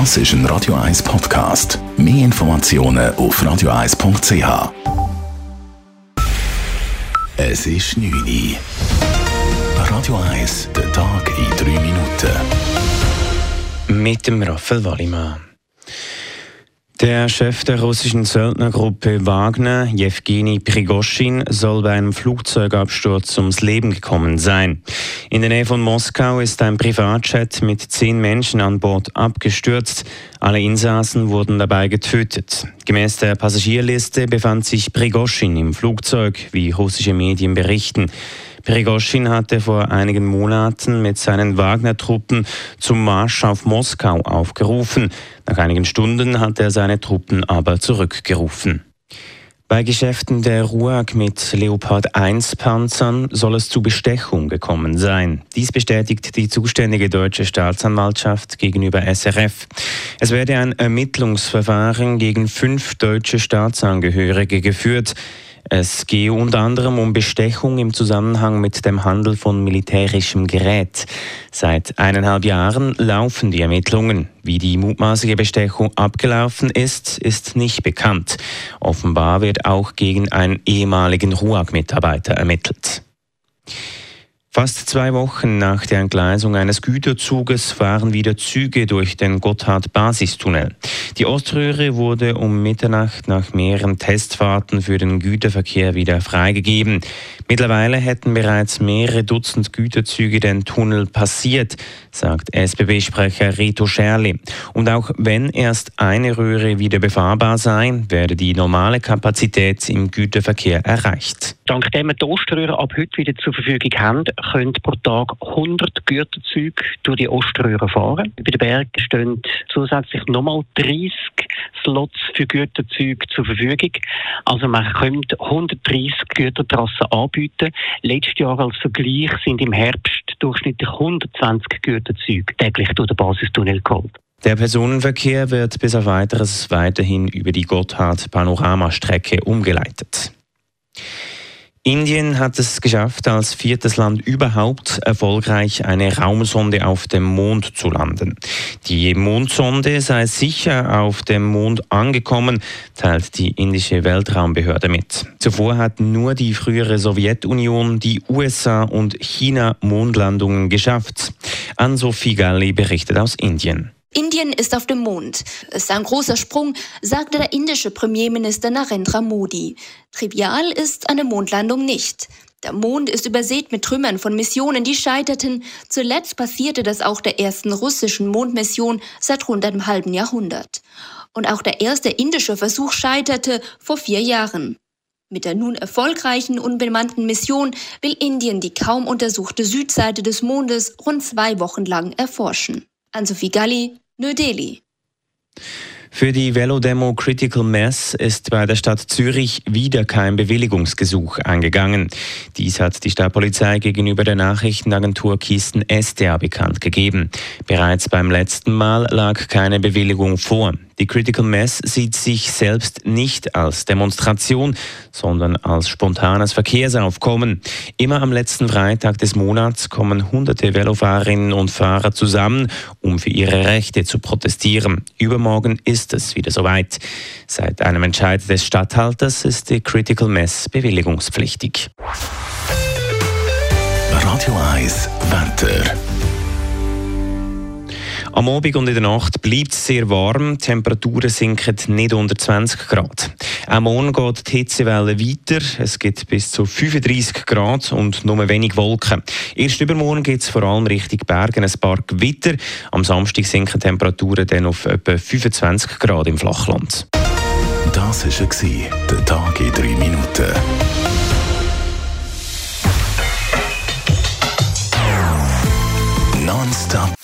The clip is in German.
Das ist ein Radio 1 Podcast. Mehr Informationen auf radio1.ch. Es ist 9 Uhr. Radio 1, der Tag in 3 Minuten. Mit dem Raphael Wallimann. Der Chef der russischen Söldnergruppe Wagner, Jewgeni Prigoschin, soll bei einem Flugzeugabsturz ums Leben gekommen sein. In der Nähe von Moskau ist ein Privatjet mit zehn Menschen an Bord abgestürzt. Alle Insassen wurden dabei getötet. Gemäß der Passagierliste befand sich Prigoschin im Flugzeug, wie russische Medien berichten. Prigoschin hatte vor einigen Monaten mit seinen Wagner-Truppen zum Marsch auf Moskau aufgerufen. Nach einigen Stunden hat er seine Truppen aber zurückgerufen. Bei Geschäften der RUAG mit Leopard 1 Panzern soll es zu Bestechung gekommen sein. Dies bestätigt die zuständige deutsche Staatsanwaltschaft gegenüber SRF. Es werde ein Ermittlungsverfahren gegen fünf deutsche Staatsangehörige geführt. Es gehe unter anderem um Bestechung im Zusammenhang mit dem Handel von militärischem Gerät. Seit eineinhalb Jahren laufen die Ermittlungen. Wie die mutmaßliche Bestechung abgelaufen ist, ist nicht bekannt. Offenbar wird auch gegen einen ehemaligen RUAG-Mitarbeiter ermittelt. Fast zwei Wochen nach der Entgleisung eines Güterzuges fahren wieder Züge durch den Gotthard-Basistunnel. Die Oströhre wurde um Mitternacht nach mehreren Testfahrten für den Güterverkehr wieder freigegeben. Mittlerweile hätten bereits mehrere Dutzend Güterzüge den Tunnel passiert, sagt SBB-Sprecher Rito Scherli. Und auch wenn erst eine Röhre wieder befahrbar sei, werde die normale Kapazität im Güterverkehr erreicht. Dank dem wir die Oströhre ab heute wieder zur Verfügung haben, können pro Tag 100 Güterzüge durch die Oströhre fahren. Bei den Bergen stehen zusätzlich nochmal 30 Slots für Güterzüge zur Verfügung. Also man könnte 130 Gütertrassen anbieten. Letztes Jahr als Vergleich sind im Herbst durchschnittlich 120 Güterzüge täglich durch den Basistunnel geholt. Der Personenverkehr wird bis auf weiteres weiterhin über die Gotthard-Panoramastrecke umgeleitet. Indien hat es geschafft, als viertes Land überhaupt erfolgreich eine Raumsonde auf dem Mond zu landen. Die Mondsonde sei sicher auf dem Mond angekommen, teilt die indische Weltraumbehörde mit. Zuvor hatten nur die frühere Sowjetunion, die USA und China Mondlandungen geschafft. Ann-Sophie Galli berichtet aus Indien. Indien ist auf dem Mond. Es ist ein großer Sprung, sagte der indische Premierminister Narendra Modi. Trivial ist eine Mondlandung nicht. Der Mond ist übersät mit Trümmern von Missionen, die scheiterten. Zuletzt passierte das auch der ersten russischen Mondmission seit rund einem halben Jahrhundert. Und auch der erste indische Versuch scheiterte vor vier Jahren. Mit der nun erfolgreichen unbemannten Mission will Indien die kaum untersuchte Südseite des Mondes rund zwei Wochen lang erforschen. An-Sophie Galli, New Delhi. Für die Velodemo Critical Mass ist bei der Stadt Zürich wieder kein Bewilligungsgesuch eingegangen. Dies hat die Stadtpolizei gegenüber der Nachrichtenagentur Kisten SDA bekannt gegeben. Bereits beim letzten Mal lag keine Bewilligung vor. Die Critical Mass sieht sich selbst nicht als Demonstration, sondern als spontanes Verkehrsaufkommen. Immer am letzten Freitag des Monats kommen hunderte Velofahrerinnen und Fahrer zusammen, um für ihre Rechte zu protestieren. Übermorgen ist es wieder soweit. Seit einem Entscheid des Statthalters ist die Critical Mass bewilligungspflichtig. Radio 1 Wetter. Am Abend und in der Nacht bleibt es sehr warm. Die Temperaturen sinken nicht unter 20 Grad. Am morgen geht die Hitzewelle weiter. Es gibt bis zu 35 Grad und nur wenig Wolken. Erst übermorgen gibt es vor allem Richtung Bergen ein paar Gewitter. Am Samstag sinken Temperaturen dann auf etwa 25 Grad im Flachland. Das war der Tag in 3 Minuten. Nonstop